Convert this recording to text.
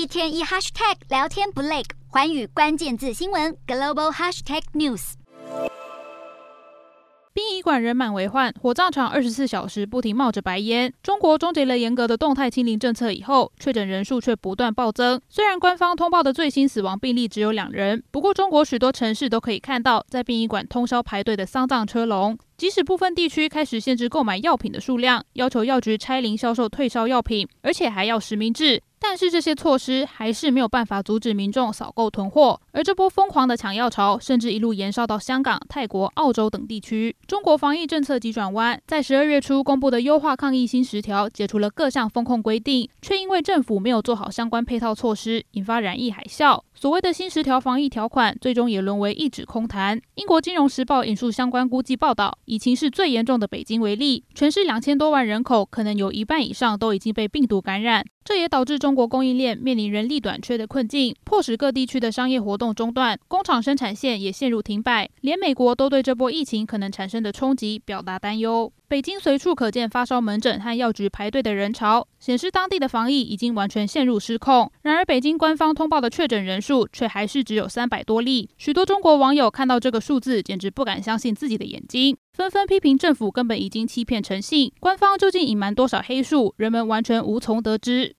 一天一 hashtag 聊天不累，寰宇关键字新闻 global hashtag news。殡仪馆人满为患，火葬场二十四小时不停冒着白烟。中国终结了严格的动态清零政策以后，确诊人数却不断暴增。虽然官方通报的最新死亡病例只有两人，不过中国许多城市都可以看到在殡仪馆通宵排队的丧葬车龙。即使部分地区开始限制购买药品的数量，要求药局拆零销售退烧药品，而且还要实名制。但是这些措施还是没有办法阻止民众扫购囤货，而这波疯狂的抢药潮甚至一路延烧到香港、泰国、澳洲等地区。中国防疫政策急转弯，在十二月初公布的优化抗疫新十条，解除了各项风控规定，却因为政府没有做好相关配套措施，引发染疫海啸。所谓的新十条防疫条款，最终也沦为一纸空谈。英国金融时报引述相关估计报道，以情势最严重的北京为例，全市两千多万人口，可能有一半以上都已经被病毒感染。这也导致中国供应链面临人力短缺的困境，迫使各地区的商业活动中断，工厂生产线也陷入停摆。连美国都对这波疫情可能产生的冲击表达担忧。北京随处可见发烧门诊和药局排队的人潮，显示当地的防疫已经完全陷入失控。然而，北京官方通报的确诊人数却还是只有三百多例。许多中国网友看到这个数字，简直不敢相信自己的眼睛，纷纷批评政府根本已经欺骗诚信。官方究竟隐瞒多少黑数，人们完全无从得知。